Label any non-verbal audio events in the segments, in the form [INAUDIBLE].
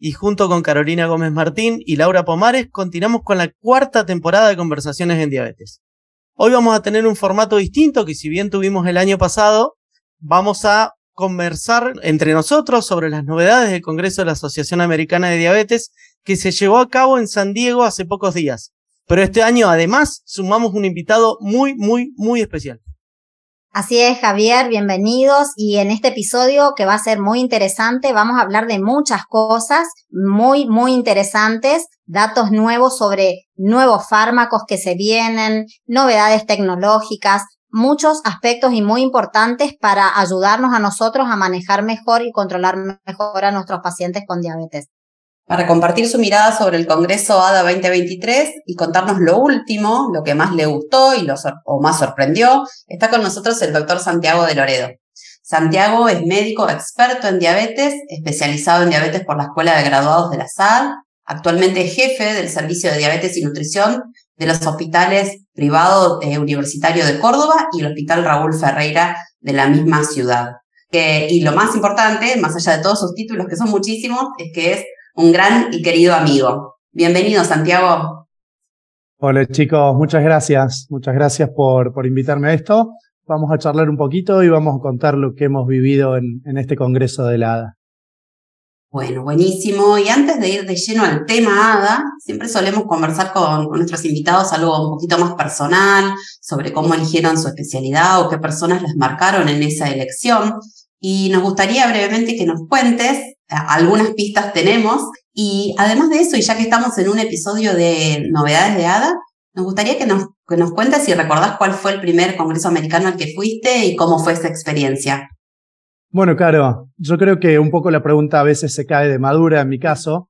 y junto con Carolina Gómez Martín y Laura Pomares continuamos con la cuarta temporada de Conversaciones en Diabetes. Hoy vamos a tener un formato distinto que si bien tuvimos el año pasado, vamos a conversar entre nosotros sobre las novedades del Congreso de la Asociación Americana de Diabetes que se llevó a cabo en San Diego hace pocos días. Pero este año además sumamos un invitado muy, muy, muy especial. Así es, Javier, bienvenidos. Y en este episodio que va a ser muy interesante, vamos a hablar de muchas cosas muy, muy interesantes, datos nuevos sobre nuevos fármacos que se vienen, novedades tecnológicas, muchos aspectos y muy importantes para ayudarnos a nosotros a manejar mejor y controlar mejor a nuestros pacientes con diabetes para compartir su mirada sobre el Congreso ADA 2023 y contarnos lo último, lo que más le gustó y lo o más sorprendió, está con nosotros el doctor Santiago de Loredo. Santiago es médico experto en diabetes, especializado en diabetes por la Escuela de Graduados de la SAD, actualmente jefe del Servicio de Diabetes y Nutrición de los hospitales privados eh, universitario de Córdoba y el Hospital Raúl Ferreira de la misma ciudad. y lo más importante, más allá de todos sus títulos, que son muchísimos, es que es un gran y querido amigo. Bienvenido, Santiago. Hola chicos, muchas gracias. Muchas gracias por, por invitarme a esto. Vamos a charlar un poquito y vamos a contar lo que hemos vivido en, en este Congreso de la ADA. Bueno, buenísimo. Y antes de ir de lleno al tema ADA, siempre solemos conversar con, con, nuestros invitados algo un poquito más personal, sobre cómo eligieron su especialidad o qué personas les marcaron en esa elección. Y nos gustaría brevemente que nos cuentes algunas pistas tenemos. Y además de eso, y ya que estamos en un episodio de novedades de ADA, nos gustaría que nos, que nos cuentes si recordás cuál fue el primer Congreso Americano al que fuiste y cómo fue esa experiencia. Bueno, claro, yo creo que un poco la pregunta a veces se cae de madura en mi caso.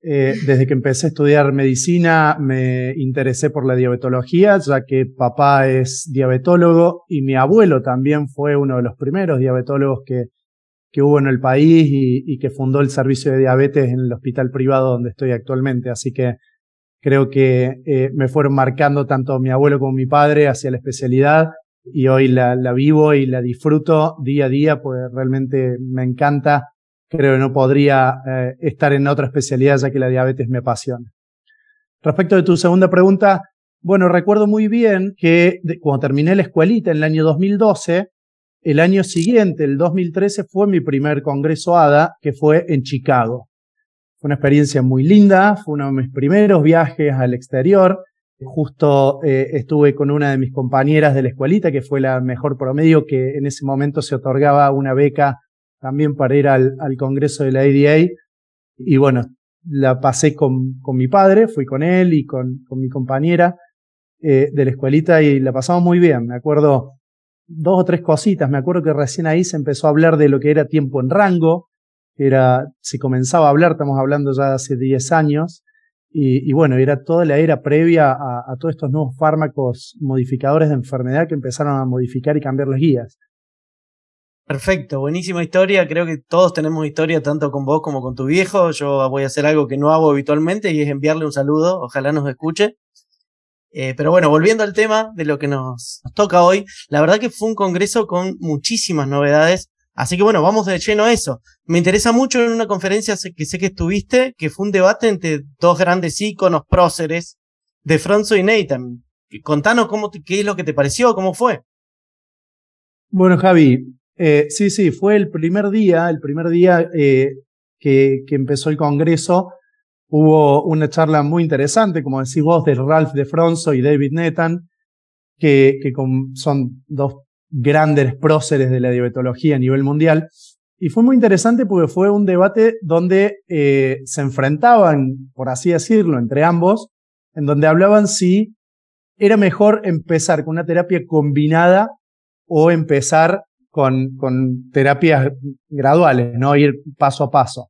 Eh, desde que empecé a estudiar medicina me interesé por la diabetología, ya que papá es diabetólogo y mi abuelo también fue uno de los primeros diabetólogos que que hubo en el país y, que fundó el servicio de diabetes en el hospital privado donde estoy actualmente. Así que creo que eh, me fueron marcando tanto mi abuelo como mi padre hacia la especialidad y hoy la, vivo y la disfruto día a día, pues realmente me encanta. Creo que no podría eh, estar en otra especialidad ya que la diabetes me apasiona. Respecto de tu segunda pregunta, bueno, recuerdo muy bien que cuando terminé la escuelita en el año 2012, el año siguiente, el 2013, fue mi primer congreso ADA, que fue en Chicago. Fue una experiencia muy linda, fue uno de mis primeros viajes al exterior. Justo eh, estuve con una de mis compañeras de la escuelita, que fue la mejor promedio, que en ese momento se otorgaba una beca también para ir al, congreso de la ADA. Y bueno, la pasé con, mi padre, fui con él y con, con mi compañera eh, de la escuelita y la pasamos muy bien. Me acuerdo dos o tres cositas. Me acuerdo que recién ahí se empezó a hablar de lo que era tiempo en rango, era, se comenzaba a hablar, estamos hablando ya de hace 10 años, y, bueno, era toda la era previa a, a, todos estos nuevos fármacos modificadores de enfermedad que empezaron a modificar y cambiar las guías. Perfecto, buenísima historia. Creo que todos tenemos historia, tanto con vos como con tu viejo. Yo voy a hacer algo que no hago habitualmente y es enviarle un saludo. Ojalá nos escuche. Eh, pero bueno, volviendo al tema de lo que nos, toca hoy, la verdad que fue un congreso con muchísimas novedades. Así que bueno, vamos de lleno a eso. Me interesa mucho en una conferencia que sé que estuviste, que fue un debate entre dos grandes íconos próceres de Fronzo y Nathan. Contanos cómo qué es lo que te pareció, cómo fue. Bueno, Javi, eh, sí, sí, fue el primer día, el primer día eh, que empezó el congreso. Hubo una charla muy interesante, como decís vos, de Ralph de Fronzo y David Netan, que, que son dos grandes próceres de la diabetología a nivel mundial. Y fue muy interesante porque fue un debate donde eh, se enfrentaban, por así decirlo, entre ambos, en donde hablaban si era mejor empezar con una terapia combinada o empezar con, con terapias graduales, ¿no? Ir paso a paso.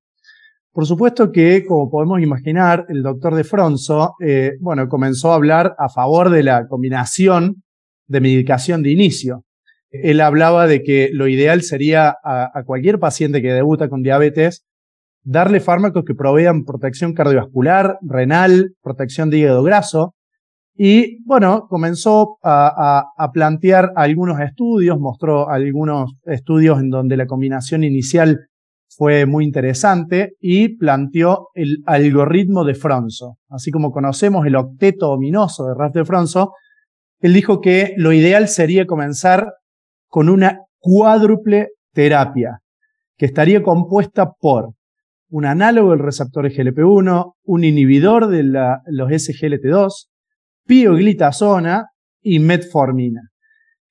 Por supuesto que, como podemos imaginar, el doctor de Fronzo, eh, bueno, comenzó a hablar a favor de la combinación de medicación de inicio. Él hablaba de que lo ideal sería a cualquier paciente que debuta con diabetes darle fármacos que provean protección cardiovascular, renal, protección de hígado graso, y bueno, comenzó a, plantear algunos estudios, mostró algunos estudios en donde la combinación inicial fue muy interesante y planteó el algoritmo de Fronzo. Así como conocemos el octeto ominoso de Ralph de Fronzo, él dijo que lo ideal sería comenzar con una cuádruple terapia, que estaría compuesta por un análogo del receptor GLP-1, un inhibidor de los SGLT2, pioglitazona y metformina,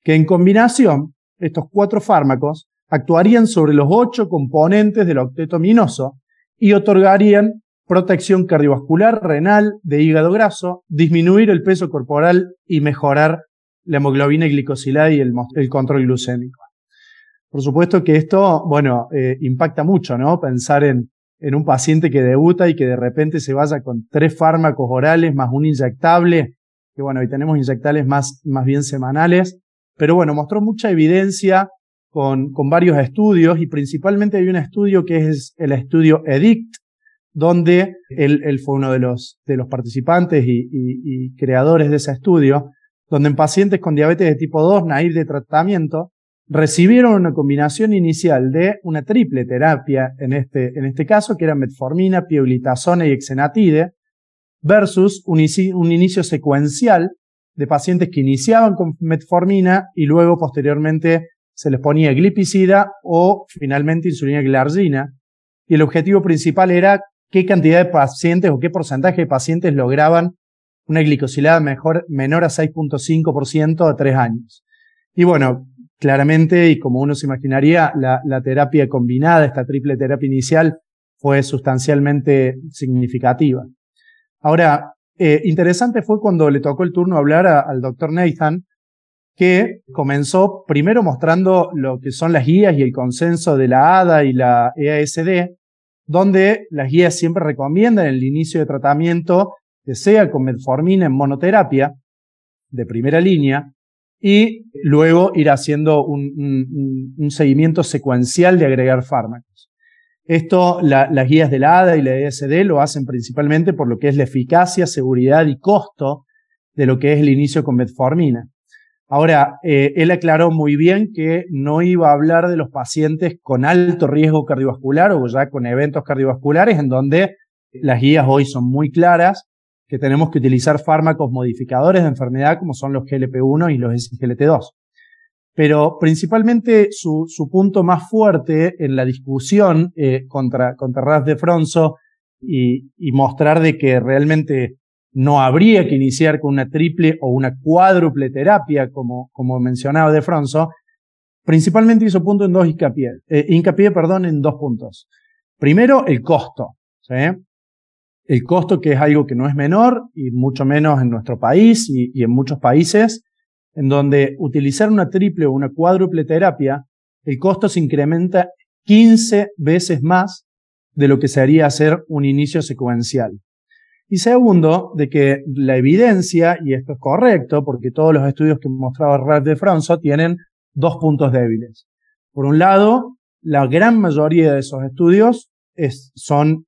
que en combinación, estos cuatro fármacos actuarían sobre los ocho componentes del octeto minoso y otorgarían protección cardiovascular, renal, de hígado graso, disminuir el peso corporal y mejorar la hemoglobina glicosilada y el, control glucémico. Por supuesto que esto, bueno, eh, impacta mucho, ¿no? Pensar en, un paciente que debuta y que de repente se vaya con tres fármacos orales más un inyectable que bueno, hoy tenemos inyectables más, más bien semanales, pero bueno, mostró mucha evidencia con, varios estudios y principalmente hay un estudio que es el estudio EDICT, donde él, fue uno de los, participantes y, creadores de ese estudio, donde en pacientes con diabetes de tipo 2, naive de tratamiento, recibieron una combinación inicial de una triple terapia, en este, en este caso, que era metformina, pioglitazona y exenatide, versus un, inicio secuencial de pacientes que iniciaban con metformina y luego posteriormente se les ponía glipicida o finalmente insulina glargina. Y el objetivo principal era qué cantidad de pacientes o qué porcentaje de pacientes lograban una glicosilada mejor, menor a 6.5% a tres años. Y bueno, claramente, y como uno se imaginaría, la, la terapia combinada, esta triple terapia inicial, fue sustancialmente significativa. Ahora, eh, interesante fue cuando le tocó el turno hablar al doctor Nathan, que comenzó primero mostrando lo que son las guías y el consenso de la ADA y la EASD, donde las guías siempre recomiendan el inicio de tratamiento que sea con metformina en monoterapia de primera línea y luego ir haciendo un seguimiento secuencial de agregar fármacos. Esto, las guías de la ADA y la ESD lo hacen principalmente por lo que es la eficacia, seguridad y costo de lo que es el inicio con metformina. Ahora, eh, él aclaró muy bien que no iba a hablar de los pacientes con alto riesgo cardiovascular o ya con eventos cardiovasculares en donde las guías hoy son muy claras, que tenemos que utilizar fármacos modificadores de enfermedad como son los GLP-1 y los SGLT2 pero principalmente su, punto más fuerte en la discusión eh, contra, contra Ras de Fronzo y, y, mostrar de que realmente no habría que iniciar con una triple o una cuádruple terapia, como, como mencionaba de Fronzo, principalmente hizo punto en dos eh, hincapié perdón, en dos puntos. Primero, el costo. El costo que es algo que no es menor, y mucho menos en nuestro país y, y en muchos países, en donde utilizar una triple o una cuádruple terapia, el costo se incrementa 15 veces más de lo que se haría hacer un inicio secuencial. Y segundo, de que la evidencia, y esto es correcto, porque todos los estudios que mostraba Ralph de Fronzo tienen dos puntos débiles. Por un lado, la gran mayoría de esos estudios son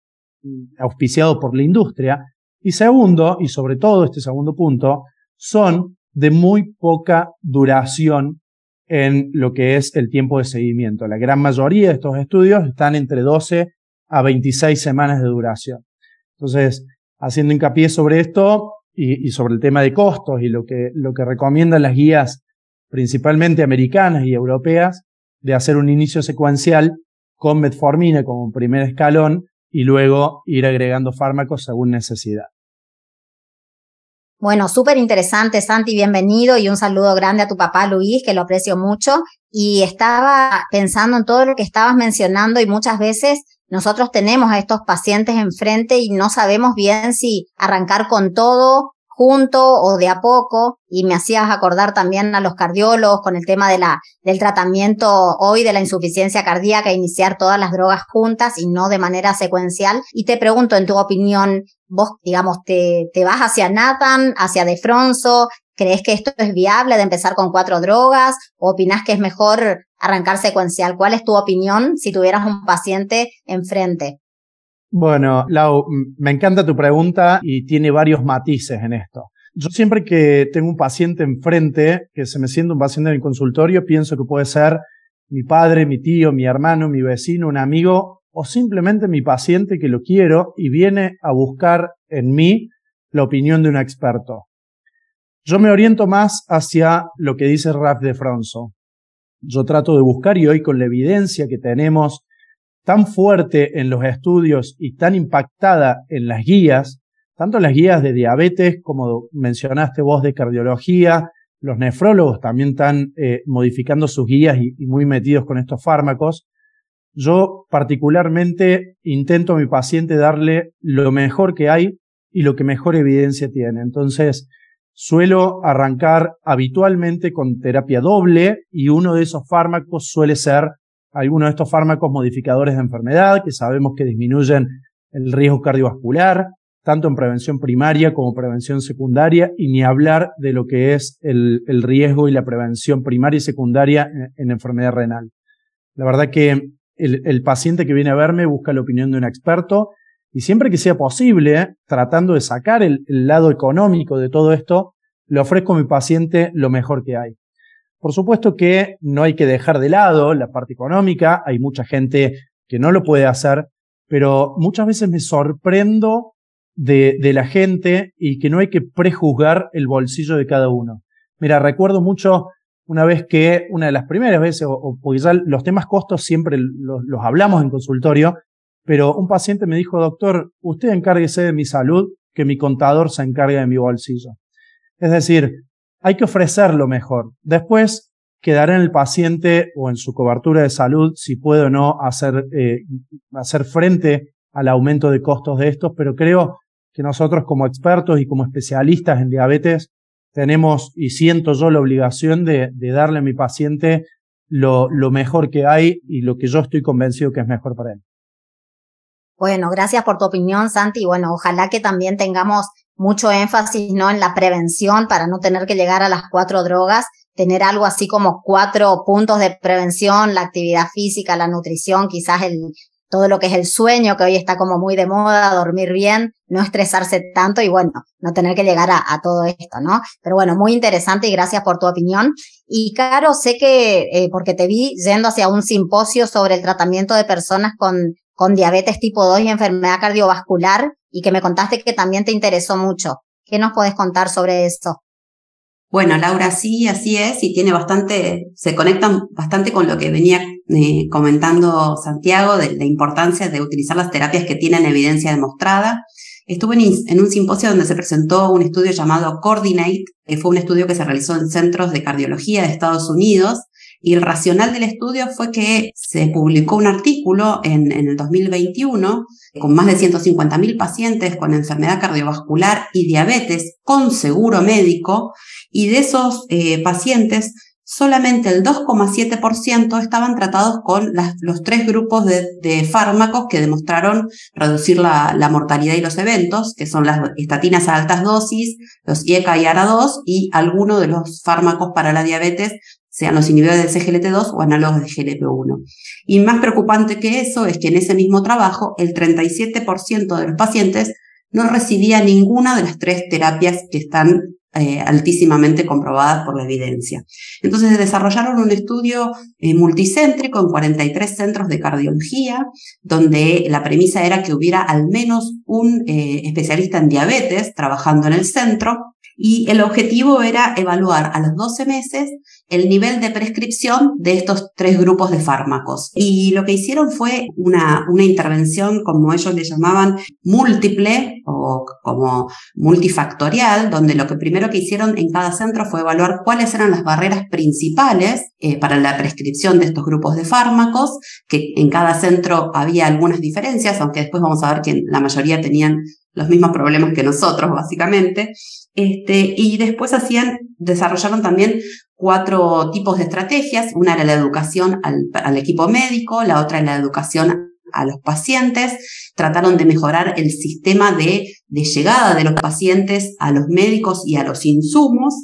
auspiciados por la industria. Y segundo, y sobre todo este segundo punto, son de muy poca duración en lo que es el tiempo de seguimiento. La gran mayoría de estos estudios están entre 12 a 26 semanas de duración. Entonces, haciendo hincapié sobre esto y, sobre el tema de costos y lo que, lo que recomiendan las guías principalmente americanas y europeas de hacer un inicio secuencial con metformina como primer escalón y luego ir agregando fármacos según necesidad. Bueno, súper interesante, Santi, bienvenido y un saludo grande a tu papá Luis, que lo aprecio mucho. Y estaba pensando en todo lo que estabas mencionando y muchas veces nosotros tenemos a estos pacientes enfrente y no sabemos bien si arrancar con todo junto o de a poco y me hacías acordar también a los cardiólogos con el tema de la, del tratamiento hoy de la insuficiencia cardíaca, iniciar todas las drogas juntas y no de manera secuencial. Y te pregunto, en tu opinión, vos, digamos, te, te vas hacia Nathan, hacia Defronso, ¿Crees que esto es viable de empezar con cuatro drogas? ¿O opinas que es mejor arrancar secuencial? ¿Cuál es tu opinión si tuvieras un paciente enfrente? Bueno, Lau, me encanta tu pregunta y tiene varios matices en esto. Yo siempre que tengo un paciente enfrente, que se me siente un paciente en el consultorio, pienso que puede ser mi padre, mi tío, mi hermano, mi vecino, un amigo o simplemente mi paciente que lo quiero y viene a buscar en mí la opinión de un experto. Yo me oriento más hacia lo que dice Raf de Fronso. Yo trato de buscar y hoy con la evidencia que tenemos tan fuerte en los estudios y tan impactada en las guías, tanto las guías de diabetes como mencionaste vos de cardiología, los nefrólogos también están eh, modificando sus guías y, y muy metidos con estos fármacos. Yo particularmente intento a mi paciente darle lo mejor que hay y lo que mejor evidencia tiene. Entonces, Suelo arrancar habitualmente con terapia doble y uno de esos fármacos suele ser alguno de estos fármacos modificadores de enfermedad que sabemos que disminuyen el riesgo cardiovascular, tanto en prevención primaria como prevención secundaria, y ni hablar de lo que es el, riesgo y la prevención primaria y secundaria en, enfermedad renal. La verdad que el, paciente que viene a verme busca la opinión de un experto y siempre que sea posible, tratando de sacar el, lado económico de todo esto, le ofrezco a mi paciente lo mejor que hay. Por supuesto que no hay que dejar de lado la parte económica, hay mucha gente que no lo puede hacer, pero muchas veces me sorprendo de, la gente y que no hay que prejuzgar el bolsillo de cada uno. Mira, recuerdo mucho una vez que, una de las primeras veces, o, porque ya los temas costos siempre los hablamos en consultorio, pero un paciente me dijo, doctor, usted encárguese de mi salud, que mi contador se encargue de mi bolsillo. Es decir, hay que ofrecer lo mejor. Después quedará en el paciente o en su cobertura de salud si puede o no hacer, eh, hacer frente al aumento de costos de estos, pero creo que nosotros como expertos y como especialistas en diabetes tenemos y siento yo la obligación de, de darle a mi paciente lo, lo mejor que hay y lo que yo estoy convencido que es mejor para él. Bueno, gracias por tu opinión, Santi. Bueno, ojalá que también tengamos mucho énfasis, ¿no? En la prevención para no tener que llegar a las cuatro drogas, tener algo así como cuatro puntos de prevención, la actividad física, la nutrición, quizás el, todo lo que es el sueño, que hoy está como muy de moda, dormir bien, no estresarse tanto y bueno, no tener que llegar a, todo esto, ¿no? Pero bueno, muy interesante y gracias por tu opinión. Y Caro, sé que, eh, porque te vi yendo hacia un simposio sobre el tratamiento de personas con con diabetes tipo 2 y enfermedad cardiovascular y que me contaste que también te interesó mucho. ¿Qué nos puedes contar sobre esto? Bueno, Laura, sí, así es, y tiene bastante, se conectan bastante con lo que venía eh, comentando Santiago de la importancia de utilizar las terapias que tienen evidencia demostrada. Estuve en, un simposio donde se presentó un estudio llamado Coordinate, que fue un estudio que se realizó en centros de cardiología de Estados Unidos, y el racional del estudio fue que se publicó un artículo en, el 2021 con más de 150.000 pacientes con enfermedad cardiovascular y diabetes con seguro médico y de esos eh, pacientes solamente el 2,7% estaban tratados con los tres grupos de, fármacos que demostraron reducir la, la, mortalidad y los eventos, que son las estatinas a altas dosis, los IECA y ARA2 y algunos de los fármacos para la diabetes sean los inhibidores del CGLT2 o análogos de GLP1. Y más preocupante que eso es que en ese mismo trabajo el 37% de los pacientes no recibía ninguna de las tres terapias que están eh, altísimamente comprobadas por la evidencia. Entonces desarrollaron un estudio eh, multicéntrico en 43 centros de cardiología, donde la premisa era que hubiera al menos un eh, especialista en diabetes trabajando en el centro y el objetivo era evaluar a los 12 meses el nivel de prescripción de estos tres grupos de fármacos. Y lo que hicieron fue una, una intervención, como ellos le llamaban, múltiple o como multifactorial, donde lo que primero que hicieron en cada centro fue evaluar cuáles eran las barreras principales eh, para la prescripción de estos grupos de fármacos, que en cada centro había algunas diferencias, aunque después vamos a ver que la mayoría tenían los mismos problemas que nosotros, básicamente. Este, y después hacían, desarrollaron también cuatro tipos de estrategias. Una era la educación al, equipo médico, la otra era la educación a los pacientes, trataron de mejorar el sistema de, de, llegada de los pacientes a los médicos y a los insumos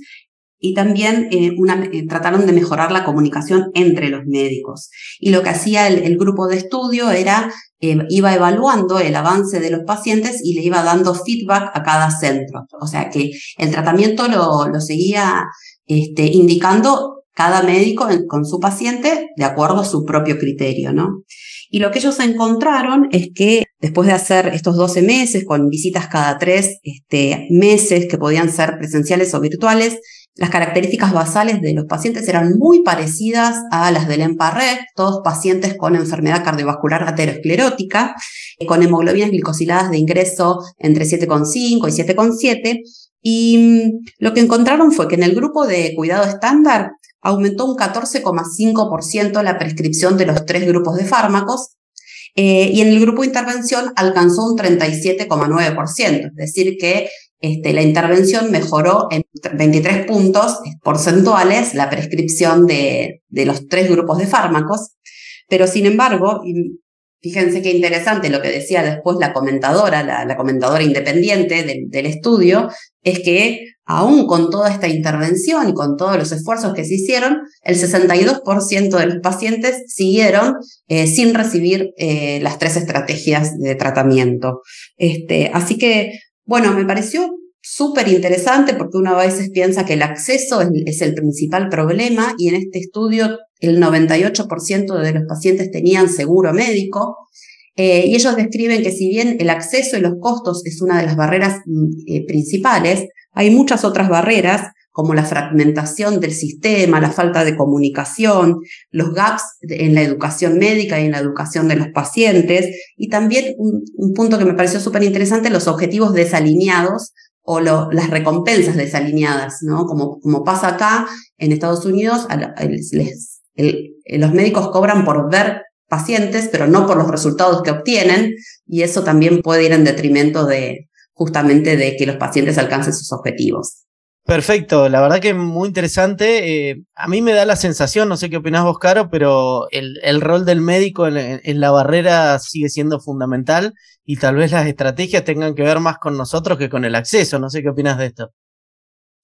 y también eh, eh, trataron de mejorar la comunicación entre los médicos. Y lo que hacía el, grupo de estudio era, eh, iba evaluando el avance de los pacientes y le iba dando feedback a cada centro. O sea que el tratamiento lo, lo seguía este, indicando cada médico con su paciente de acuerdo a su propio criterio, ¿no? Y lo que ellos encontraron es que después de hacer estos 12 meses con visitas cada tres este, meses que podían ser presenciales o virtuales, las características basales de los pacientes eran muy parecidas a las del EMPARREC, todos pacientes con enfermedad cardiovascular aterosclerótica, con hemoglobinas glicosiladas de ingreso entre 7,5 y 7,7. Y mm, lo que encontraron fue que en el grupo de cuidado estándar aumentó un 14,5% la prescripción de los tres grupos de fármacos eh, y en el grupo de intervención alcanzó un 37,9%, es decir, que este, la intervención mejoró en 23 puntos porcentuales la prescripción de, de los tres grupos de fármacos, pero sin embargo, fíjense qué interesante lo que decía después la comentadora, la, comentadora independiente del, estudio, es que aún con toda esta intervención y con todos los esfuerzos que se hicieron, el 62% de los pacientes siguieron eh, sin recibir eh, las tres estrategias de tratamiento. Este, así que bueno, me pareció súper interesante porque uno a veces piensa que el acceso es, el principal problema y en este estudio el 98% de los pacientes tenían seguro médico. Eh, y ellos describen que si bien el acceso y los costos es una de las barreras mm, eh, principales, hay muchas otras barreras como la fragmentación del sistema, la falta de comunicación, los gaps en la educación médica y en la educación de los pacientes, y también un, punto que me pareció súper interesante, los objetivos desalineados o las recompensas desalineadas, ¿no? Como, como pasa acá en Estados Unidos, los médicos cobran por ver pacientes, pero no por los resultados que obtienen, y eso también puede ir en detrimento de justamente de que los pacientes alcancen sus objetivos. Perfecto, la verdad que muy interesante. Eh, a mí me da la sensación, no sé qué opinás vos, Caro, pero el, el rol del médico en, la barrera sigue siendo fundamental y tal vez las estrategias tengan que ver más con nosotros que con el acceso. No sé qué opinas de esto.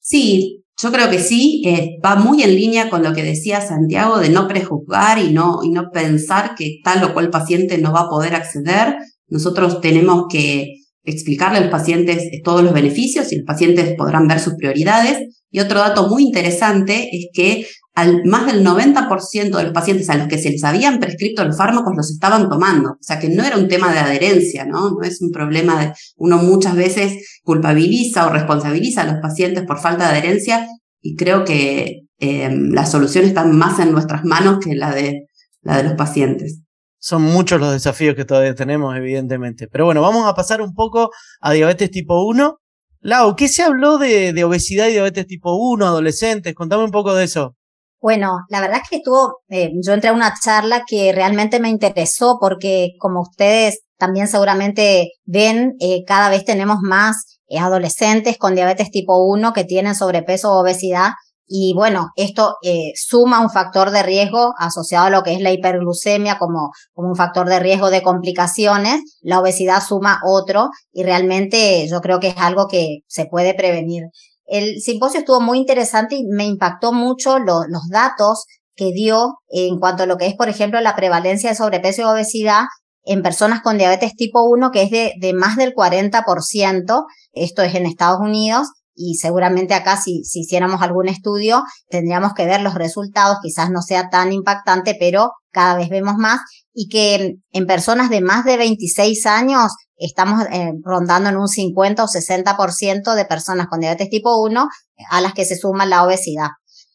Sí, yo creo que sí, eh, va muy en línea con lo que decía Santiago de no prejuzgar y no, y no pensar que tal o cual paciente no va a poder acceder. Nosotros tenemos que explicarle a los pacientes todos los beneficios y los pacientes podrán ver sus prioridades. Y otro dato muy interesante es que al, más del 90% de los pacientes a los que se les habían prescrito los fármacos los estaban tomando. O sea que no era un tema de adherencia, ¿no? No es un problema de uno muchas veces culpabiliza o responsabiliza a los pacientes por falta de adherencia y creo que eh, la solución está más en nuestras manos que la de, la de los pacientes son muchos los desafíos que todavía tenemos, evidentemente. Pero bueno, vamos a pasar un poco a diabetes tipo 1. Lau, ¿qué se habló de, obesidad y diabetes tipo 1, adolescentes? Contame un poco de eso. Bueno, la verdad es que estuvo, eh, yo entré a una charla que realmente me interesó porque como ustedes también seguramente ven, eh, cada vez tenemos más eh, adolescentes con diabetes tipo 1 que tienen sobrepeso o obesidad y bueno, esto eh, suma un factor de riesgo asociado a lo que es la hiperglucemia como, como un factor de riesgo de complicaciones. La obesidad suma otro y realmente yo creo que es algo que se puede prevenir. El simposio estuvo muy interesante y me impactó mucho los datos que dio en cuanto a lo que es, por ejemplo, la prevalencia de sobrepeso y obesidad en personas con diabetes tipo 1, que es de, más del 40%. Esto es en Estados Unidos y seguramente acá si, si hiciéramos algún estudio tendríamos que ver los resultados, quizás no sea tan impactante, pero cada vez vemos más y que en personas de más de 26 años estamos eh, rondando en un 50 o 60% de personas con diabetes tipo 1 a las que se suma la obesidad.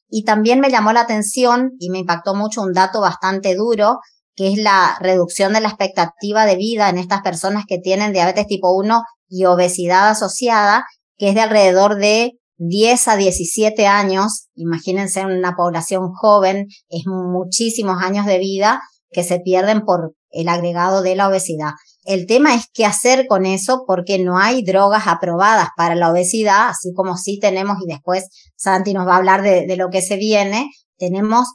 Y también me llamó la atención y me impactó mucho un dato bastante duro, que es la reducción de la expectativa de vida en estas personas que tienen diabetes tipo 1 y obesidad asociada, que es de alrededor de 10 a 17 años, imagínense en una población joven, es muchísimos años de vida que se pierden por el agregado de la obesidad. el tema es qué hacer con eso porque no hay drogas aprobadas para la obesidad, así como sí tenemos, y después Santi nos va a hablar de, lo que se viene, tenemos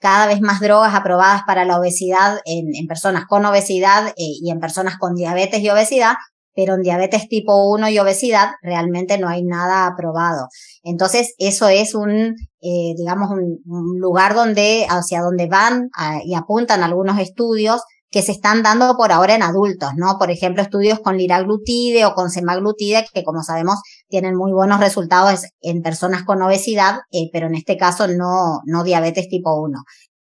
cada vez más drogas aprobadas para la obesidad en, personas con obesidad eh, y en personas con diabetes y obesidad, pero en diabetes tipo 1 y obesidad realmente no hay nada aprobado. Entonces, eso es un, eh, digamos, un, lugar donde, hacia donde van y apuntan algunos estudios que se están dando por ahora en adultos, ¿no? Por ejemplo, estudios con liraglutide o con semaglutide, que como sabemos tienen muy buenos resultados en personas con obesidad, eh, pero en este caso no, no diabetes tipo 1.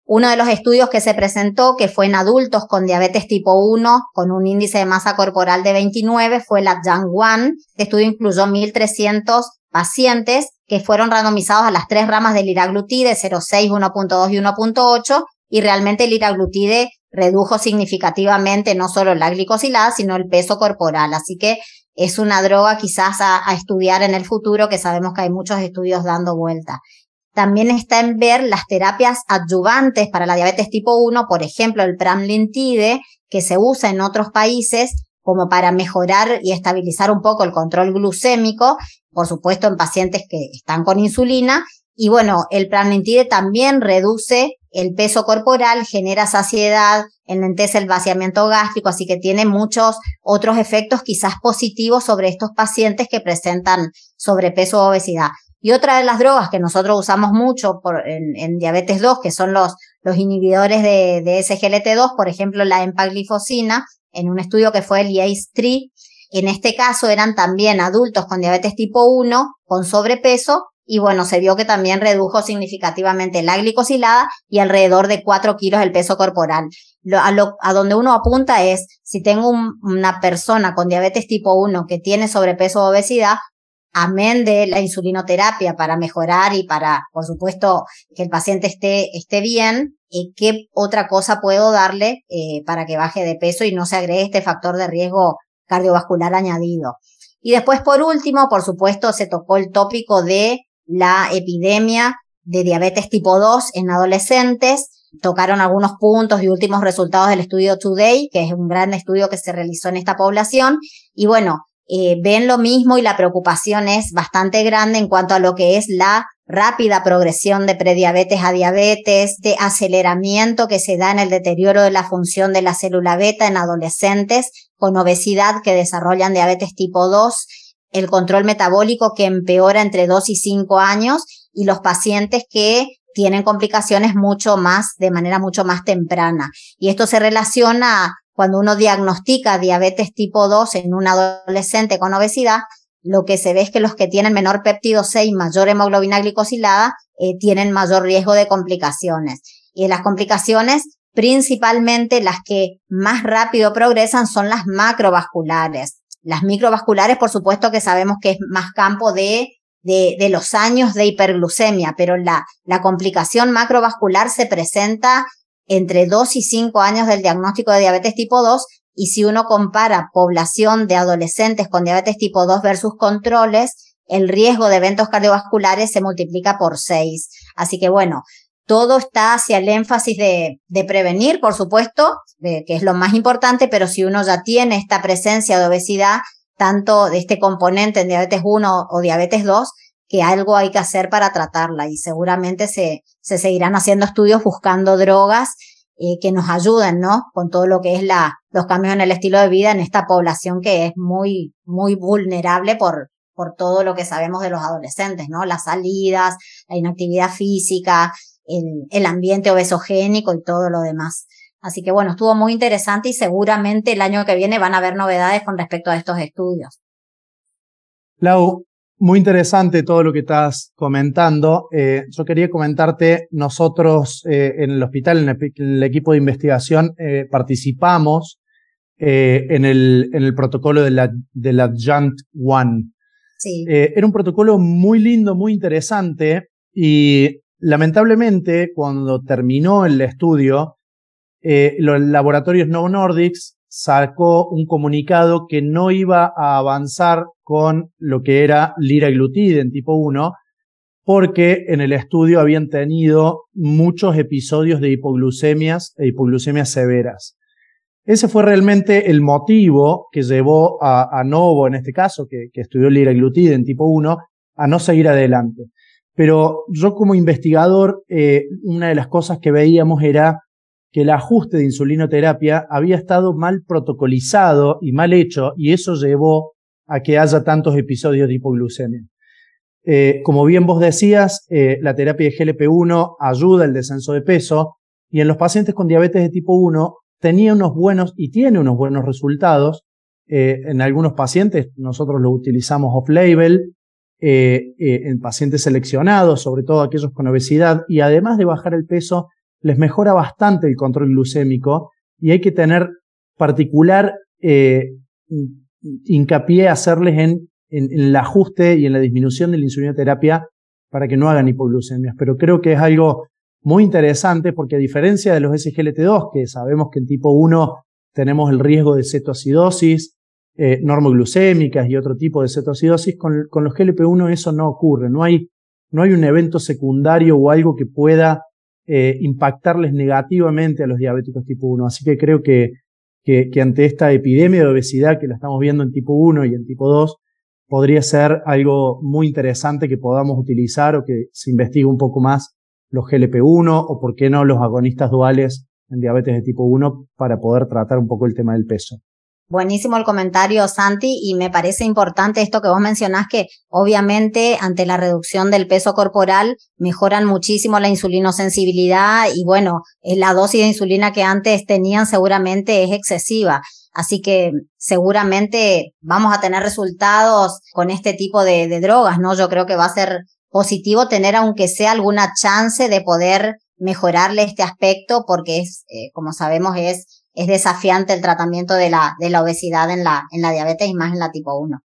Uno de los estudios que se presentó, que fue en adultos con diabetes tipo 1, con un índice de masa corporal de 29, fue la Young One. Este estudio incluyó 1.300 pacientes que fueron randomizados a las tres ramas del liraglutide, 0,6, 1.2 y 1.8, y realmente el liraglutide redujo significativamente no solo la glicosilada, sino el peso corporal. Así que es una droga quizás a, a, estudiar en el futuro, que sabemos que hay muchos estudios dando vuelta. También está en ver las terapias adyuvantes para la diabetes tipo 1, por ejemplo, el pramlintide, que se usa en otros países como para mejorar y estabilizar un poco el control glucémico, por supuesto en pacientes que están con insulina. Y bueno, el pramlintide también reduce el peso corporal, genera saciedad, enlentece el vaciamiento gástrico, así que tiene muchos otros efectos quizás positivos sobre estos pacientes que presentan sobrepeso o obesidad. Y otra de las drogas que nosotros usamos mucho por, en, diabetes 2, que son los, los inhibidores de, de SGLT2, por ejemplo, la empaglifosina, en un estudio que fue el IACE-3, en este caso eran también adultos con diabetes tipo 1, con sobrepeso, y bueno, se vio que también redujo significativamente la glicosilada y alrededor de 4 kilos el peso corporal. a, lo, a, donde uno apunta es, si tengo una persona con diabetes tipo 1 que tiene sobrepeso o obesidad, amén de la insulinoterapia para mejorar y para, por supuesto, que el paciente esté, esté bien, ¿qué otra cosa puedo darle eh, para que baje de peso y no se agregue este factor de riesgo cardiovascular añadido? Y después, por último, por supuesto, se tocó el tópico de la epidemia de diabetes tipo 2 en adolescentes. Tocaron algunos puntos y últimos resultados del estudio Today, que es un gran estudio que se realizó en esta población. Y bueno, eh, ven lo mismo y la preocupación es bastante grande en cuanto a lo que es la rápida progresión de prediabetes a diabetes, de aceleramiento que se da en el deterioro de la función de la célula beta en adolescentes con obesidad que desarrollan diabetes tipo 2, el control metabólico que empeora entre 2 y 5 años y los pacientes que tienen complicaciones mucho más, de manera mucho más temprana. Y esto se relaciona cuando uno diagnostica diabetes tipo 2 en un adolescente con obesidad, lo que se ve es que los que tienen menor péptido 6, mayor hemoglobina glicosilada, eh, tienen mayor riesgo de complicaciones. Y las complicaciones, principalmente las que más rápido progresan, son las macrovasculares. Las microvasculares, por supuesto que sabemos que es más campo de, de, de los años de hiperglucemia, pero la, la complicación macrovascular se presenta entre 2 y 5 años del diagnóstico de diabetes tipo 2 y si uno compara población de adolescentes con diabetes tipo 2 versus controles, el riesgo de eventos cardiovasculares se multiplica por 6. Así que bueno, todo está hacia el énfasis de, de prevenir, por supuesto, que es lo más importante, pero si uno ya tiene esta presencia de obesidad, tanto de este componente en diabetes 1 o diabetes 2, que algo hay que hacer para tratarla y seguramente se, se seguirán haciendo estudios buscando drogas eh, que nos ayuden, ¿no? Con todo lo que es la, los cambios en el estilo de vida en esta población que es muy, muy vulnerable por, por todo lo que sabemos de los adolescentes, ¿no? Las salidas, la inactividad física, el, el ambiente obesogénico y todo lo demás. Así que bueno, estuvo muy interesante y seguramente el año que viene van a haber novedades con respecto a estos estudios. Lau, muy interesante todo lo que estás comentando. Eh, yo quería comentarte, nosotros eh, en el hospital, en el, equipo de investigación, eh, participamos en, el, en el protocolo de la, de la Adjunct One. Sí. era un protocolo muy lindo, muy interesante y lamentablemente cuando terminó el estudio, los laboratorios No Nordics sacó un comunicado que no iba a avanzar con lo que era liraglutide en tipo 1, porque en el estudio habían tenido muchos episodios de hipoglucemias e hipoglucemias severas. Ese fue realmente el motivo que llevó a, Novo, en este caso, que, estudió liraglutide en tipo 1, a no seguir adelante. Pero yo como investigador, eh, una de las cosas que veíamos era que el ajuste de insulinoterapia había estado mal protocolizado y mal hecho, y eso llevó a que haya tantos episodios de hipoglucemia. Eh, como bien vos decías, eh, la terapia de GLP-1 ayuda al descenso de peso y en los pacientes con diabetes de tipo 1 tenía unos buenos y tiene unos buenos resultados. Eh, en algunos pacientes nosotros lo utilizamos off-label, en pacientes seleccionados, sobre todo aquellos con obesidad, y además de bajar el peso, les mejora bastante el control glucémico y hay que tener particular hincapié hacerles en, en, el ajuste y en la disminución de la insulinoterapia para que no hagan hipoglucemias. Pero creo que es algo muy interesante porque a diferencia de los SGLT2, que sabemos que en tipo 1 tenemos el riesgo de cetoacidosis, eh, normoglucémicas y otro tipo de cetoacidosis, con, con los GLP1 eso no ocurre. No hay, no hay un evento secundario o algo que pueda eh, impactarles negativamente a los diabéticos tipo 1. Así que creo que que, ante esta epidemia de obesidad que la estamos viendo en tipo 1 y en tipo 2, podría ser algo muy interesante que podamos utilizar o que se investigue un poco más los GLP-1 o por qué no los agonistas duales en diabetes de tipo 1 para poder tratar un poco el tema del peso. Buenísimo el comentario, Santi, y me parece importante esto que vos mencionás, que obviamente ante la reducción del peso corporal mejoran muchísimo la insulinosensibilidad y bueno, la dosis de insulina que antes tenían seguramente es excesiva. Así que seguramente vamos a tener resultados con este tipo de, drogas, ¿no? Yo creo que va a ser positivo tener aunque sea alguna chance de poder mejorarle este aspecto porque es, eh, como sabemos, es es desafiante el tratamiento de la, de la obesidad en la, en la diabetes y más en la tipo 1.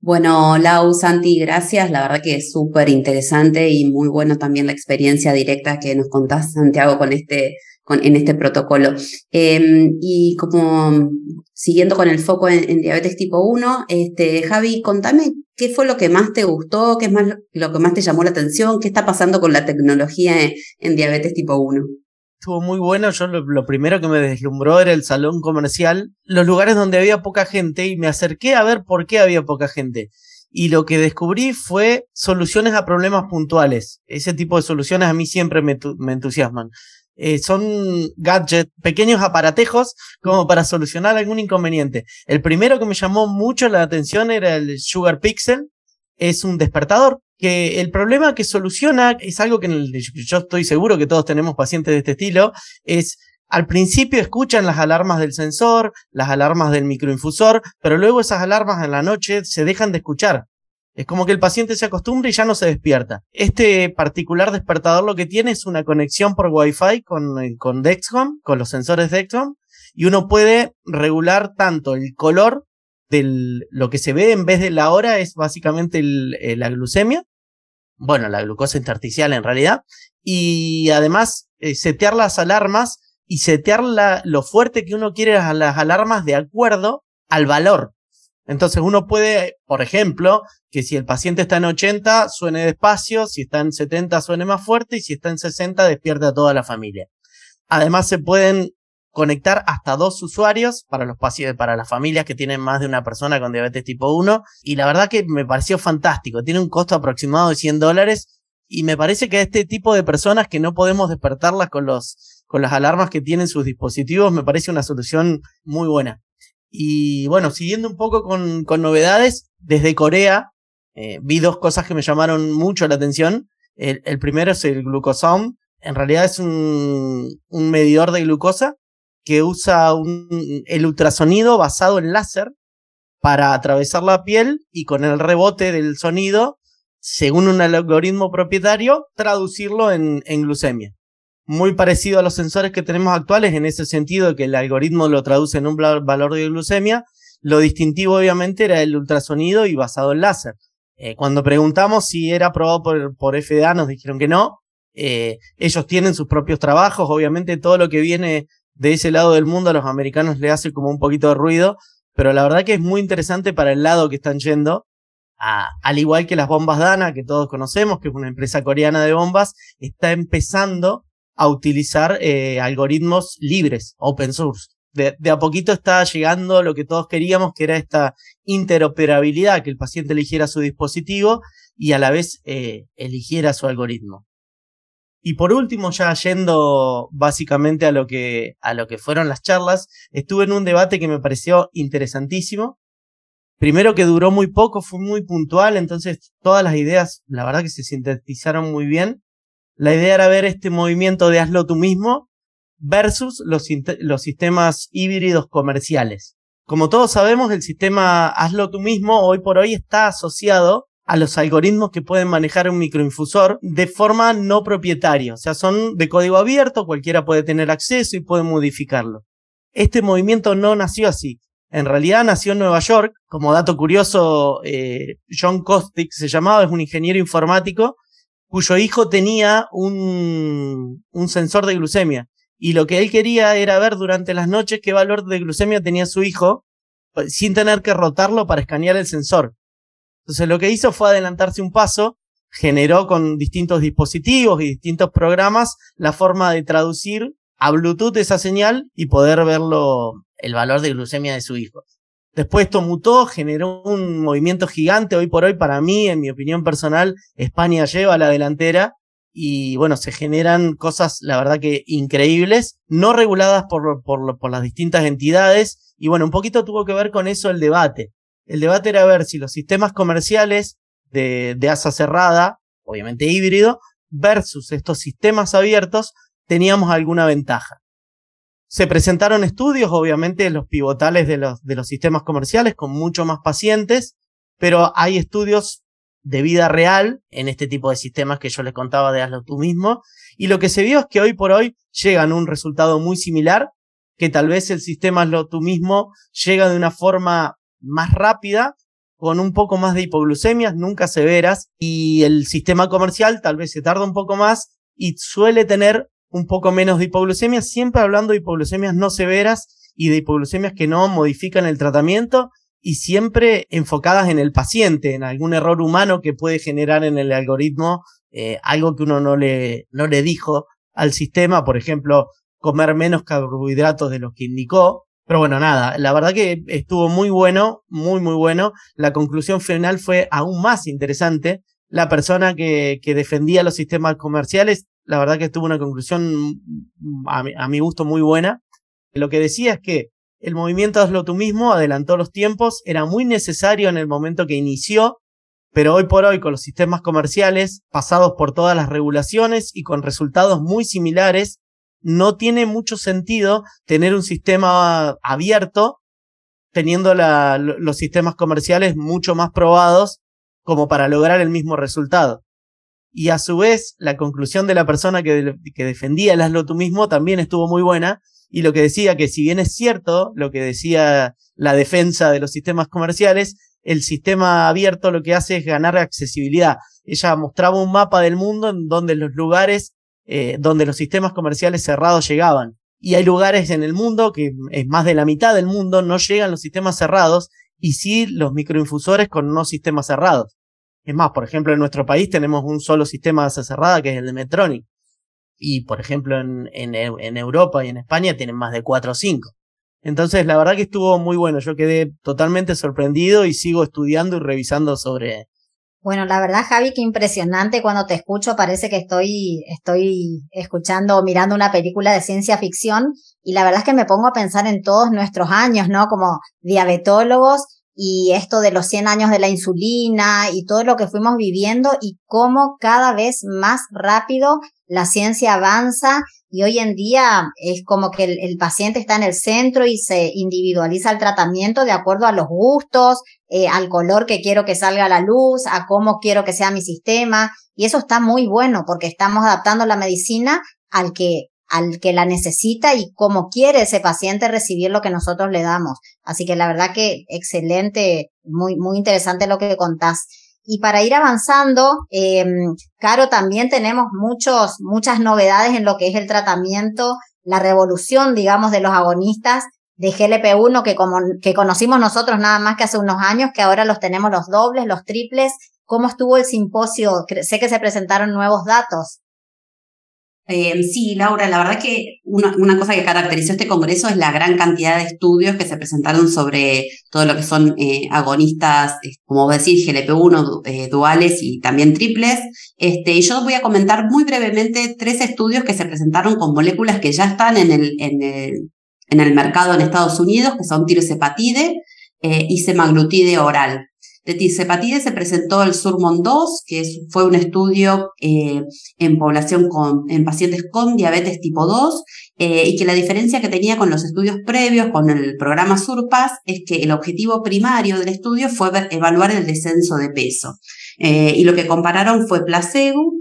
Bueno, Lau, Santi, gracias. La verdad que es súper interesante y muy bueno también la experiencia directa que nos contás, Santiago, con este, con, en este protocolo. Em, y como siguiendo con el foco en, diabetes tipo 1, este, Javi, contame qué fue lo que más te gustó, qué es más lo que más te llamó la atención, qué está pasando con la tecnología en diabetes tipo 1 estuvo muy bueno. Yo lo, primero que me deslumbró era el salón comercial, los lugares donde había poca gente y me acerqué a ver por qué había poca gente. Y lo que descubrí fue soluciones a problemas puntuales. Ese tipo de soluciones a mí siempre me, entusiasman. Eh, son gadgets, pequeños aparatejos como para solucionar algún inconveniente. El primero que me llamó mucho la atención era el Sugar Pixel. Es un despertador que el problema que soluciona es algo que yo estoy seguro que todos tenemos pacientes de este estilo, es al principio escuchan las alarmas del sensor, las alarmas del microinfusor, pero luego esas alarmas en la noche se dejan de escuchar. Es como que el paciente se acostumbra y ya no se despierta. Este particular despertador lo que tiene es una conexión por Wi-Fi con, con Dexcom, con los sensores Dexcom, y uno puede regular tanto el color lo que se ve en vez de la hora es básicamente eh, la glucemia bueno, la glucosa intersticial en realidad, y además eh, setear las alarmas y setear lo fuerte que uno quiere a las alarmas de acuerdo al valor. Entonces uno puede, por ejemplo, que si el paciente está en 80 suene despacio, si está en 70 suene más fuerte y si está en 60 despierte a toda la familia. Además se pueden conectar hasta dos usuarios para los pacientes, para las familias que tienen más de una persona con diabetes tipo 1. Y la verdad que me pareció fantástico. Tiene un costo aproximado de 100 dólares. Y me parece que a este tipo de personas que no podemos despertarlas con los, con las alarmas que tienen sus dispositivos, me parece una solución muy buena. Y bueno, siguiendo un poco con, con novedades, desde Corea, eh, vi dos cosas que me llamaron mucho la atención. El, el primero es el glucosome. En realidad es un, un medidor de glucosa que usa un, el ultrasonido basado en láser para atravesar la piel y con el rebote del sonido, según un algoritmo propietario, traducirlo en, glucemia. Muy parecido a los sensores que tenemos actuales en ese sentido que el algoritmo lo traduce en un valor de glucemia. Lo distintivo obviamente era el ultrasonido y basado en láser. Eh, cuando preguntamos si era aprobado por, por FDA nos dijeron que no. Eh, ellos tienen sus propios trabajos, obviamente todo lo que viene de ese lado del mundo a los americanos le hace como un poquito de ruido, pero la verdad que es muy interesante para el lado que están yendo. al igual que las bombas Dana, que todos conocemos, que es una empresa coreana de bombas, está empezando a utilizar eh, algoritmos libres, open source. de, a poquito está llegando lo que todos queríamos, que era esta interoperabilidad, que el paciente eligiera su dispositivo y a la vez eh, eligiera su algoritmo. Y por último, ya yendo básicamente a lo que, a lo que fueron las charlas, estuve en un debate que me pareció interesantísimo. Primero que duró muy poco, fue muy puntual, entonces todas las ideas, la verdad que se sintetizaron muy bien. La idea era ver este movimiento de hazlo tú mismo versus los, los sistemas híbridos comerciales. Como todos sabemos, el sistema hazlo tú mismo hoy por hoy está asociado a los algoritmos que pueden manejar un microinfusor de forma no propietaria. O sea, son de código abierto, cualquiera puede tener acceso y puede modificarlo. Este movimiento no nació así. En realidad nació en Nueva York. Como dato curioso, eh, John Kostick se llamaba, es un ingeniero informático cuyo hijo tenía un, un sensor de glucemia. Y lo que él quería era ver durante las noches qué valor de glucemia tenía su hijo, pues, sin tener que rotarlo para escanear el sensor. Entonces lo que hizo fue adelantarse un paso, generó con distintos dispositivos y distintos programas la forma de traducir a Bluetooth esa señal y poder verlo, el valor de glucemia de su hijo. Después esto mutó, generó un movimiento gigante. Hoy por hoy, para mí, en mi opinión personal, España lleva la delantera y bueno, se generan cosas, la verdad que increíbles, no reguladas por, por, por las distintas entidades. Y bueno, un poquito tuvo que ver con eso el debate. El debate era ver si los sistemas comerciales de, asa cerrada, obviamente híbrido, versus estos sistemas abiertos, teníamos alguna ventaja. Se presentaron estudios, obviamente, los pivotales de los, de los sistemas comerciales con mucho más pacientes, pero hay estudios de vida real en este tipo de sistemas que yo les contaba de hazlo tú mismo. Y lo que se vio es que hoy por hoy llegan a un resultado muy similar, que tal vez el sistema hazlo tú mismo llega de una forma más rápida, con un poco más de hipoglucemias, nunca severas, y el sistema comercial tal vez se tarda un poco más y suele tener un poco menos de hipoglucemias, siempre hablando de hipoglucemias no severas y de hipoglucemias que no modifican el tratamiento y siempre enfocadas en el paciente, en algún error humano que puede generar en el algoritmo eh, algo que uno no le, no le dijo al sistema, por ejemplo, comer menos carbohidratos de los que indicó, pero bueno, nada, la verdad que estuvo muy bueno, muy, muy bueno. La conclusión final fue aún más interesante. La persona que, que defendía los sistemas comerciales, la verdad que tuvo una conclusión a mi, a mi gusto muy buena. Lo que decía es que el movimiento Hazlo tú mismo adelantó los tiempos, era muy necesario en el momento que inició, pero hoy por hoy con los sistemas comerciales pasados por todas las regulaciones y con resultados muy similares, no tiene mucho sentido tener un sistema abierto teniendo los sistemas comerciales mucho más probados como para lograr el mismo resultado. Y a su vez, la conclusión de la persona que, que defendía el hazlo tú mismo también estuvo muy buena, y lo que decía que si bien es cierto lo que decía la defensa de los sistemas comerciales, el sistema abierto lo que hace es ganar accesibilidad. Ella mostraba un mapa del mundo en donde los lugares eh, donde los sistemas comerciales cerrados llegaban. Y hay lugares en el mundo, que es más de la mitad del mundo, no llegan los sistemas cerrados y sí los microinfusores con no sistemas cerrados. Es más, por ejemplo, en nuestro país tenemos un solo sistema de cerrada que es el de Metronic. Y, por ejemplo, en, en, en Europa y en España tienen más de cuatro o cinco. Entonces, la verdad que estuvo muy bueno. Yo quedé totalmente sorprendido y sigo estudiando y revisando sobre, bueno, la verdad, Javi, qué impresionante cuando te escucho. Parece que estoy, estoy escuchando o mirando una película de ciencia ficción. Y la verdad es que me pongo a pensar en todos nuestros años, ¿no? Como diabetólogos y esto de los 100 años de la insulina y todo lo que fuimos viviendo y cómo cada vez más rápido la ciencia avanza y hoy en día es como que el, paciente está en el centro y se individualiza el tratamiento de acuerdo a los gustos, eh, al color que quiero que salga a la luz, a cómo quiero que sea mi sistema. Y eso está muy bueno porque estamos adaptando la medicina al que, al que la necesita y cómo quiere ese paciente recibir lo que nosotros le damos. Así que la verdad que excelente, muy, muy interesante lo que contás. Y para ir avanzando, eh, Caro, también tenemos muchos, muchas novedades en lo que es el tratamiento, la revolución, digamos, de los agonistas de GLP-1 que, como, que conocimos nosotros nada más que hace unos años, que ahora los tenemos los dobles, los triples. ¿Cómo estuvo el simposio? Sé que se presentaron nuevos datos. Eh, sí, Laura, la verdad que una, cosa que caracterizó este congreso es la gran cantidad de estudios que se presentaron sobre todo lo que son eh, agonistas, eh, como decir, GLP-1, duales y también triples. Este, y yo voy a comentar muy brevemente tres estudios que se presentaron con moléculas que ya están en el, en el, en el mercado en Estados Unidos, que son tirzepatide y semaglutide oral. De tirzepatide se presentó el Surmon 2, que fue un estudio eh, en población con, en pacientes con diabetes tipo 2, eh, y que la diferencia que tenía con los estudios previos, con el programa Surpass, es que el objetivo primario del estudio fue evaluar el descenso de peso. Eh, y lo que compararon fue placebo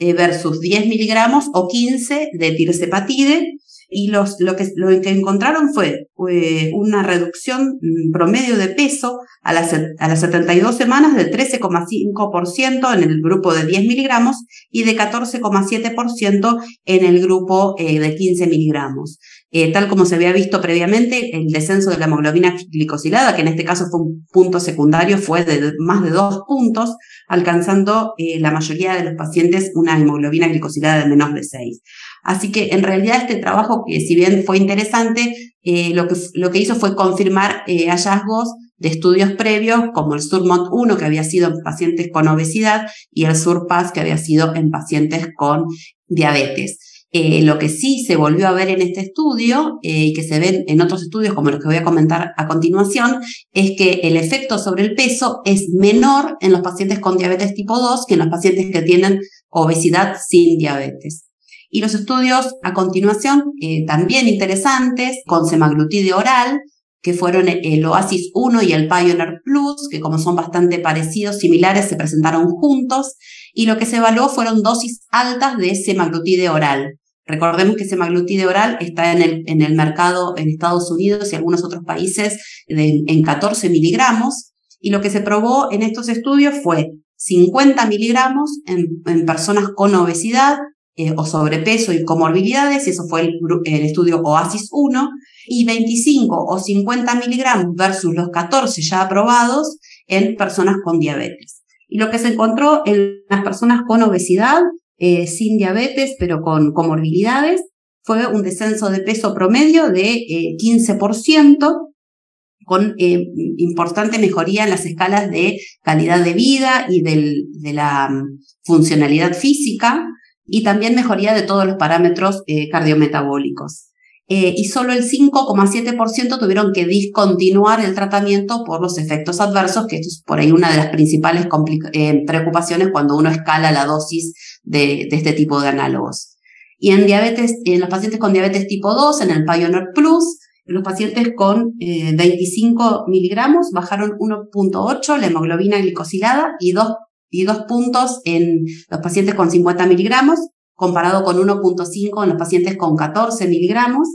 versus 10 miligramos o 15 de tirzepatide y lo, que, encontraron fue eh, una reducción mm, promedio de peso a las, a las 72 semanas del 13,5% en el grupo de 10 miligramos y de 14,7% en el grupo eh, de 15 miligramos. Eh, tal como se había visto previamente, el descenso de la hemoglobina glicosilada, que en este caso fue un punto secundario, fue de más de dos puntos, alcanzando la mayoría de los pacientes una hemoglobina glicosilada de menos de 6. Así que en realidad este trabajo, que si bien fue interesante, eh, lo, que, lo que hizo fue confirmar eh, hallazgos de estudios previos, como el Surmont 1, que había sido en pacientes con obesidad, y el Surpass, que había sido en pacientes con diabetes. Eh, lo que sí se volvió a ver en este estudio y que se ven en otros estudios como los que voy a comentar a continuación es que el efecto sobre el peso es menor en los pacientes con diabetes tipo 2 que en los pacientes que tienen obesidad sin diabetes. Y los estudios a continuación, eh, también interesantes, con semaglutide oral, que fueron el Oasis 1 y el Pioneer Plus, que como son bastante parecidos, similares, se presentaron juntos, y lo que se evaluó fueron dosis altas de semaglutide oral. Recordemos que semaglutide oral está en el, en el mercado en Estados Unidos y algunos otros países en 14 miligramos, y lo que se probó en estos estudios fue 50 miligramos en, en personas con obesidad eh, o sobrepeso y comorbilidades, eso fue el, estudio OASIS 1, y 25 o 50 miligramos versus los 14 ya aprobados en personas con diabetes. Y lo que se encontró en las personas con obesidad, eh, sin diabetes, pero con comorbilidades, fue un descenso de peso promedio de 15%, eh, con importante mejoría en las escalas de calidad de vida y del, de la mm, funcionalidad física, y también mejoría de todos los parámetros eh, cardiometabólicos. Eh, y solo el 5,7% tuvieron que discontinuar el tratamiento por los efectos adversos, que esto es por ahí una de las principales eh, preocupaciones cuando uno escala la dosis de, este tipo de análogos. Y en diabetes, en los pacientes con diabetes tipo 2, en el Pioneer Plus, los pacientes con 25 miligramos bajaron 1.8 la hemoglobina glicosilada y 2 y dos puntos en los pacientes con 50 miligramos, comparado con 1.5 en los pacientes con 14 miligramos,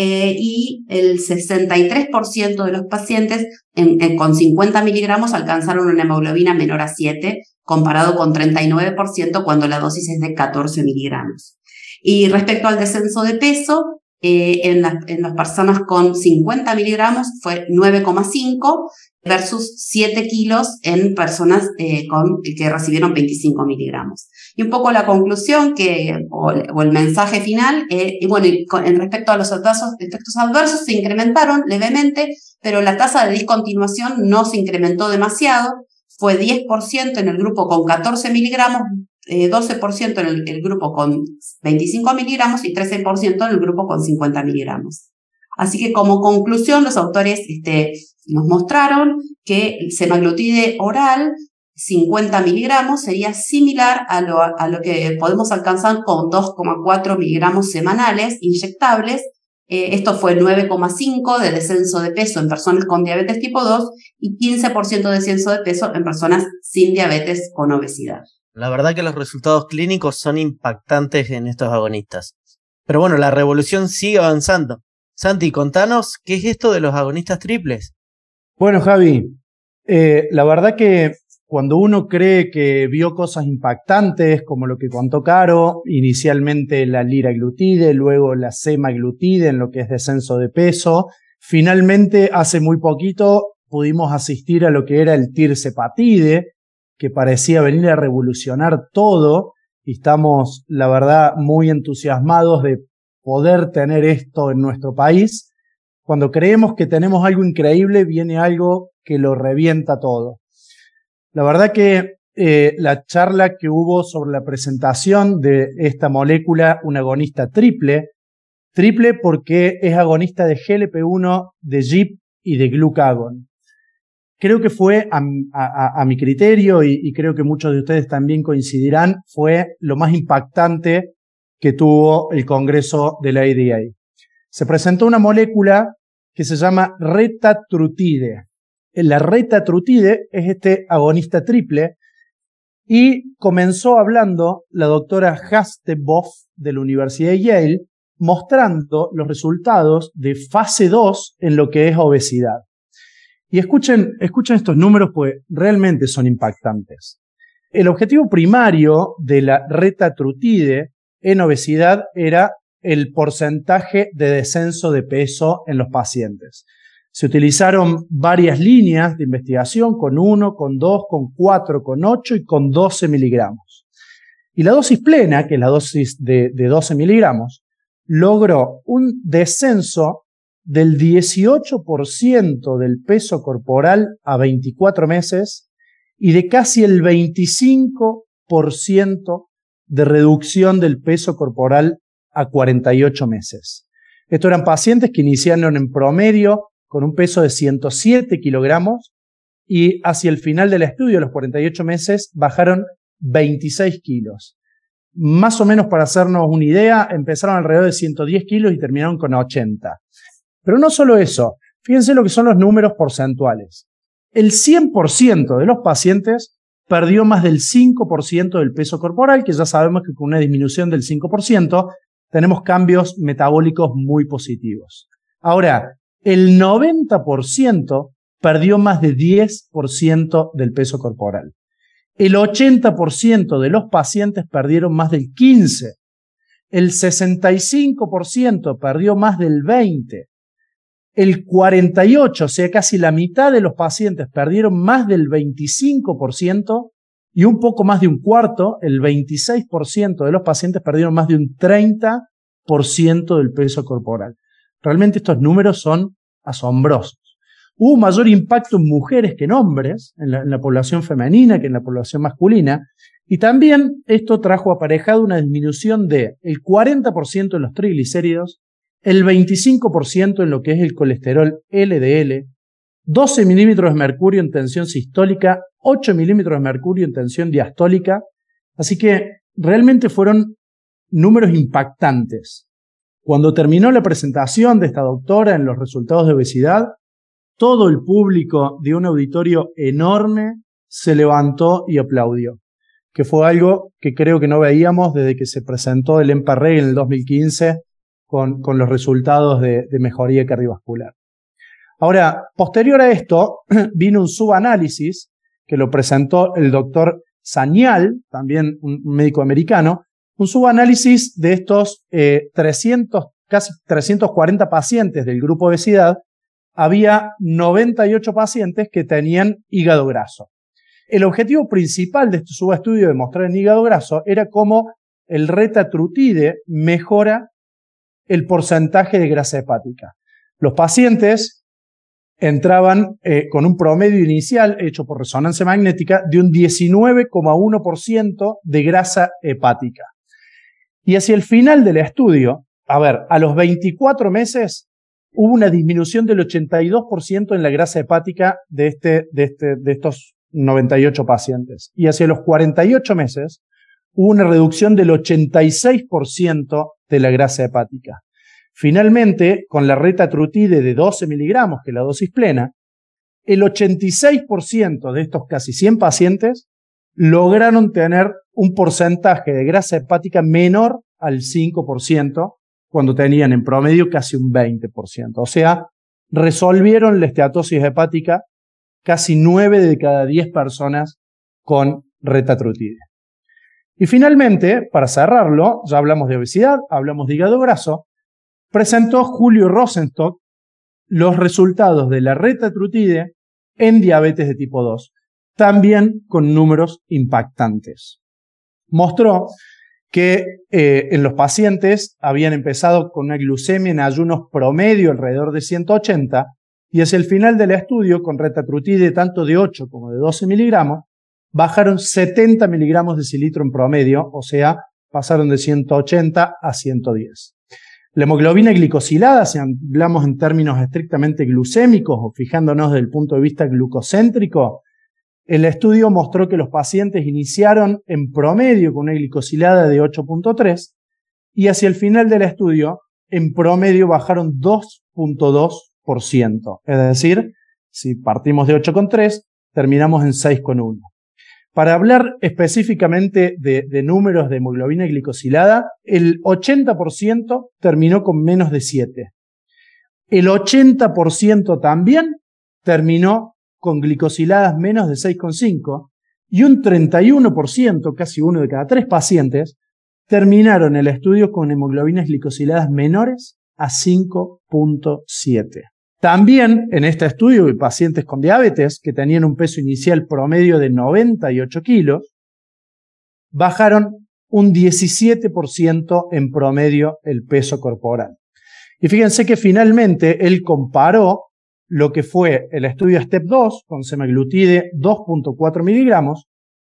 eh, y el 63% de los pacientes con 50 miligramos alcanzaron una hemoglobina menor a 7, comparado con 39% cuando la dosis es de 14 miligramos. Y respecto al descenso de peso, eh, en, en las personas con 50 miligramos fue 9,5 versus 7 kilos en personas eh, con, que recibieron 25 miligramos. Y un poco la conclusión que, o, el mensaje final, eh, bueno, en respecto a los efectos adversos, se incrementaron levemente, pero la tasa de discontinuación no se incrementó demasiado, fue 10% en el grupo con 14 miligramos, 12% eh, en el, grupo con 25 miligramos y 13% en el grupo con 50 miligramos. Así que como conclusión, los autores este, nos mostraron que el semaglutide oral 50 miligramos sería similar a lo, a lo que podemos alcanzar con 2,4 miligramos semanales inyectables. Eh, esto fue 9,5 de descenso de peso en personas con diabetes tipo 2 y 15% de descenso de peso en personas sin diabetes con obesidad. La verdad que los resultados clínicos son impactantes en estos agonistas. Pero bueno, la revolución sigue avanzando. Santi, contanos, ¿qué es esto de los agonistas triples? Bueno, Javi, eh, la verdad que cuando uno cree que vio cosas impactantes, como lo que contó Caro, inicialmente la liraglutide, luego la semaglutide en lo que es descenso de peso, finalmente hace muy poquito pudimos asistir a lo que era el tirzepatide, que parecía venir a revolucionar todo y estamos, la verdad, muy entusiasmados de poder tener esto en nuestro país. Cuando creemos que tenemos algo increíble, viene algo que lo revienta todo. La verdad que eh, la charla que hubo sobre la presentación de esta molécula, un agonista triple, triple porque es agonista de GLP-1, de GIP y de glucagon. Creo que fue, a, mi criterio, y, creo que muchos de ustedes también coincidirán, fue lo más impactante que tuvo el Congreso de la ADA. Se presentó una molécula que se llama retatrutide. La retatrutide es este agonista triple y comenzó hablando la doctora Hasteboff de la Universidad de Yale, mostrando los resultados de fase 2 en lo que es obesidad. Y escuchen, escuchen estos números, pues realmente son impactantes. El objetivo primario de la retatrutide en obesidad era el porcentaje de descenso de peso en los pacientes. Se utilizaron varias líneas de investigación con 1, con 2, con 4, con 8 y con 12 miligramos. Y la dosis plena, que es la dosis de, de 12 miligramos, logró un descenso del 18% del peso corporal a 24 meses y de casi el 25% de reducción del peso corporal a 48 meses. Estos eran pacientes que iniciaron en promedio con un peso de 107 kilogramos y hacia el final del estudio, a los 48 meses, bajaron 26 kilos. Más o menos para hacernos una idea, empezaron alrededor de 110 kilos y terminaron con 80. Pero no solo eso, fíjense lo que son los números porcentuales. El 100% de los pacientes perdió más del 5% del peso corporal, que ya sabemos que con una disminución del 5% tenemos cambios metabólicos muy positivos. Ahora, el 90% perdió más de 10% del peso corporal. El 80% de los pacientes perdieron más del 15%. El 65% perdió más del 20% el 48, o sea, casi la mitad de los pacientes perdieron más del 25% y un poco más de un cuarto, el 26% de los pacientes perdieron más de un 30% del peso corporal. Realmente estos números son asombrosos. Hubo mayor impacto en mujeres que en hombres, en la, población femenina que en la población masculina, y también esto trajo aparejado una disminución de el 40% en los triglicéridos, el 25% en lo que es el colesterol LDL, 12 milímetros de mercurio en tensión sistólica, 8 milímetros de mercurio en tensión diastólica. Así que realmente fueron números impactantes. Cuando terminó la presentación de esta doctora en los resultados de obesidad, todo el público de un auditorio enorme se levantó y aplaudió, que fue algo que creo que no veíamos desde que se presentó el EMPA-REG en el 2015 con, los resultados de, mejoría cardiovascular. Ahora, posterior a esto, [CLEARS THROAT] vino un subanálisis que lo presentó el doctor Sañal, también un médico americano, un subanálisis de estos 300, eh, casi 340 pacientes del grupo obesidad, había 98 pacientes que tenían hígado graso. El objetivo principal de este subestudio de mostrar en hígado graso era cómo el retatrutide mejora el porcentaje de grasa hepática. Los pacientes entraban eh, con un promedio inicial hecho por resonancia magnética de un 19,1% de grasa hepática. Y hacia el final del estudio, a ver, a los 24 meses hubo una disminución del 82% en la grasa hepática de, este, de, este, de estos 98 pacientes. Y hacia los 48 meses hubo una reducción del 86% de la grasa hepática. Finalmente, con la retatrutide de 12 miligramos, que es la dosis plena, el 86% de estos casi 100 pacientes lograron tener un porcentaje de grasa hepática menor al 5%, cuando tenían en promedio casi un 20%. O sea, resolvieron la esteatosis hepática casi 9 de cada 10 personas con retatrutide. Y finalmente, para cerrarlo, ya hablamos de obesidad, hablamos de hígado graso, presentó Julio Rosenstock los resultados de la retatrutide en diabetes de tipo 2, también con números impactantes. Mostró que eh, en los pacientes habían empezado con una glucemia en ayunos promedio alrededor de 180 y hacia el final del estudio, con retatrutide tanto de 8 como de 12 miligramos, bajaron 70 miligramos de cilitro en promedio, o sea, pasaron de 180 a 110. La hemoglobina glicosilada, si hablamos en términos estrictamente glucémicos o fijándonos desde el punto de vista glucocéntrico, el estudio mostró que los pacientes iniciaron en promedio con una glicosilada de 8.3 y hacia el final del estudio, en promedio bajaron 2.2%. Es decir, si partimos de 8.3, terminamos en 6.1. Para hablar específicamente de, números de hemoglobina glicosilada, el 80% terminó con menos de 7. El 80% también terminó con glicosiladas menos de 6,5 y un 31%, casi uno de cada tres pacientes, terminaron el estudio con hemoglobinas glicosiladas menores a 5.7. También en este estudio, pacientes con diabetes que tenían un peso inicial promedio de 98 kilos, bajaron un 17% en promedio el peso corporal. Y fíjense que finalmente él comparó lo que fue el estudio STEP 2 con semaglutide 2.4 miligramos,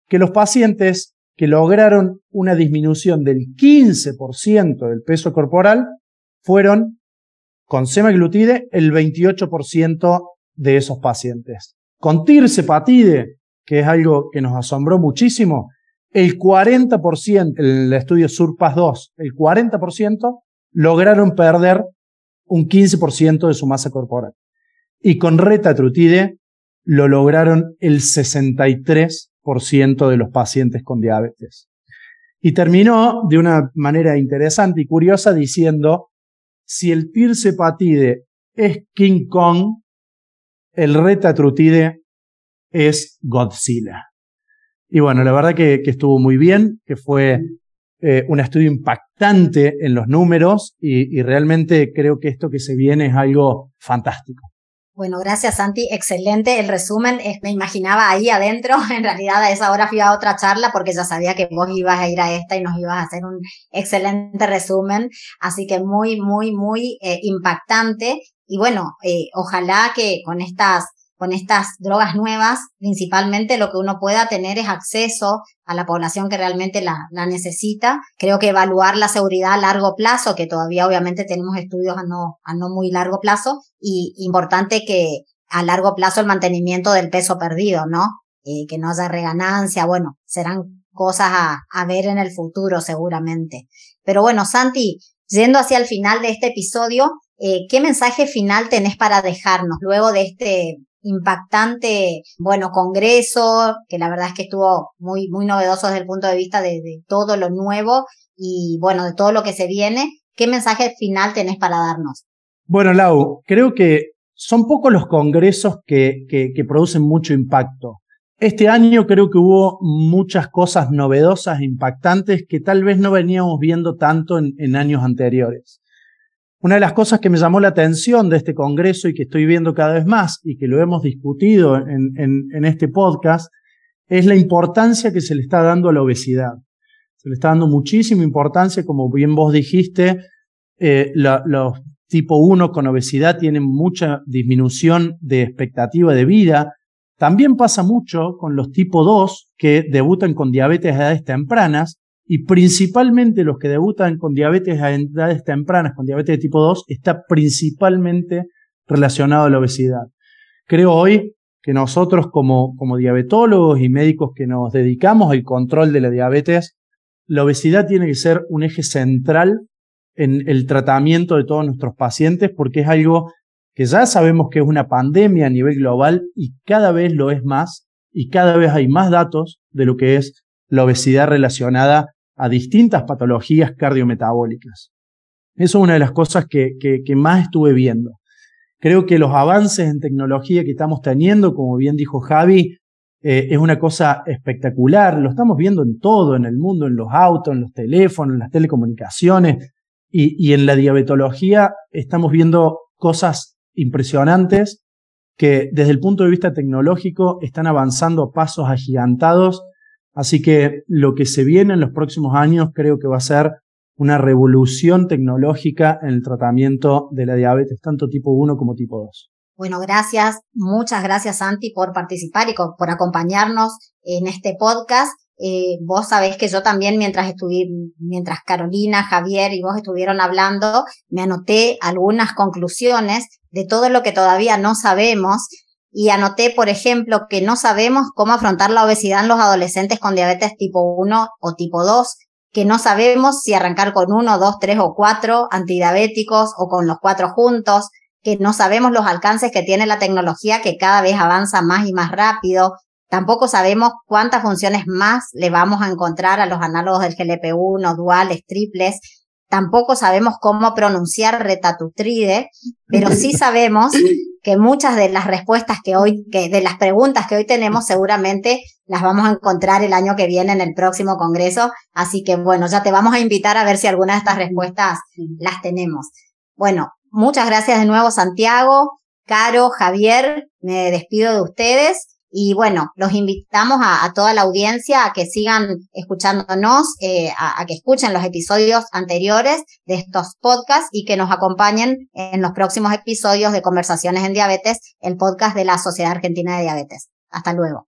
que los pacientes que lograron una disminución del 15% del peso corporal fueron con semaglutide, el 28% de esos pacientes. Con tirsepatide, que es algo que nos asombró muchísimo, el 40%, el estudio SURPAS 2, el 40% lograron perder un 15% de su masa corporal. Y con retatrutide lo lograron el 63% de los pacientes con diabetes. Y terminó de una manera interesante y curiosa diciendo si el tirsepatide es King Kong, el retatrutide es Godzilla. Y bueno, la verdad que, estuvo muy bien, que fue eh, un estudio impactante en los números y realmente creo que esto que se viene es algo fantástico. Bueno, gracias Santi, excelente el resumen. Me imaginaba ahí adentro, [LAUGHS] en realidad a esa hora fui a otra charla porque ya sabía que vos ibas a ir a esta y nos ibas a hacer un excelente resumen. Así que muy, muy, muy eh, impactante. Y bueno, eh, ojalá que con estas con estas drogas nuevas, principalmente lo que uno pueda tener es acceso a la población que realmente la, necesita. Creo que evaluar la seguridad a largo plazo, que todavía obviamente tenemos estudios a no, a no muy largo plazo, y importante que a largo plazo el mantenimiento del peso perdido, ¿no? Eh, que no haya reganancia, bueno, serán cosas a, a ver en el futuro seguramente. Pero bueno, Santi, yendo hacia el final de este episodio, eh, ¿qué mensaje final tenés para dejarnos luego de este impactante, bueno, congreso, que la verdad es que estuvo muy, muy novedoso desde el punto de vista de, todo lo nuevo y, bueno, de todo lo que se viene. ¿Qué mensaje final tenés para darnos? Bueno, Lau, creo que son pocos los congresos que, que, producen mucho impacto. Este año creo que hubo muchas cosas novedosas, impactantes, que tal vez no veníamos viendo tanto en años anteriores. Una de las cosas que me llamó la atención de este Congreso y que estoy viendo cada vez más y que lo hemos discutido en, este podcast es la importancia que se le está dando a la obesidad. Se le está dando muchísima importancia, como bien vos dijiste, eh, los tipo 1 con obesidad tienen mucha disminución de expectativa de vida. También pasa mucho con los tipo 2 que debutan con diabetes a edades tempranas y principalmente los que debutan con diabetes a edades tempranas, con diabetes de tipo 2, está principalmente relacionado a la obesidad. Creo hoy que nosotros como, como diabetólogos y médicos que nos dedicamos al control de la diabetes, la obesidad tiene que ser un eje central en el tratamiento de todos nuestros pacientes porque es algo que ya sabemos que es una pandemia a nivel global y cada vez lo es más y cada vez hay más datos de lo que es la obesidad relacionada a distintas patologías cardiometabólicas. Eso es una de las cosas que, que, más estuve viendo. Creo que los avances en tecnología que estamos teniendo, como bien dijo Javi, eh, es una cosa espectacular. Lo estamos viendo en todo, en el mundo, en los autos, en los teléfonos, en las telecomunicaciones y, y en la diabetología estamos viendo cosas impresionantes que desde el punto de vista tecnológico están avanzando a pasos agigantados Así que lo que se viene en los próximos años creo que va a ser una revolución tecnológica en el tratamiento de la diabetes, tanto tipo 1 como tipo 2. Bueno, gracias, muchas gracias Santi por participar y por acompañarnos en este podcast. Eh, vos sabés que yo también mientras estuve, mientras Carolina, Javier y vos estuvieron hablando, me anoté algunas conclusiones de todo lo que todavía no sabemos y anoté, por ejemplo, que no sabemos cómo afrontar la obesidad en los adolescentes con diabetes tipo 1 o tipo 2, que no sabemos si arrancar con uno, dos, tres o cuatro antidiabéticos o con los cuatro juntos, que no sabemos los alcances que tiene la tecnología que cada vez avanza más y más rápido. Tampoco sabemos cuántas funciones más le vamos a encontrar a los análogos del GLP-1, duales, triples. Tampoco sabemos cómo pronunciar retatutride, pero sí [LAUGHS] sabemos que muchas de las respuestas que hoy, que de las preguntas que hoy tenemos seguramente las vamos a encontrar el año que viene en el próximo congreso. Así que bueno, ya te vamos a invitar a ver si alguna de estas respuestas las tenemos. Bueno, muchas gracias de nuevo Santiago, Caro, Javier, me despido de ustedes. Y bueno, los invitamos a, toda la audiencia a que sigan escuchándonos, eh, a, que escuchen los episodios anteriores de estos podcasts y que nos acompañen en los próximos episodios de Conversaciones en Diabetes, el podcast de la Sociedad Argentina de Diabetes. Hasta luego.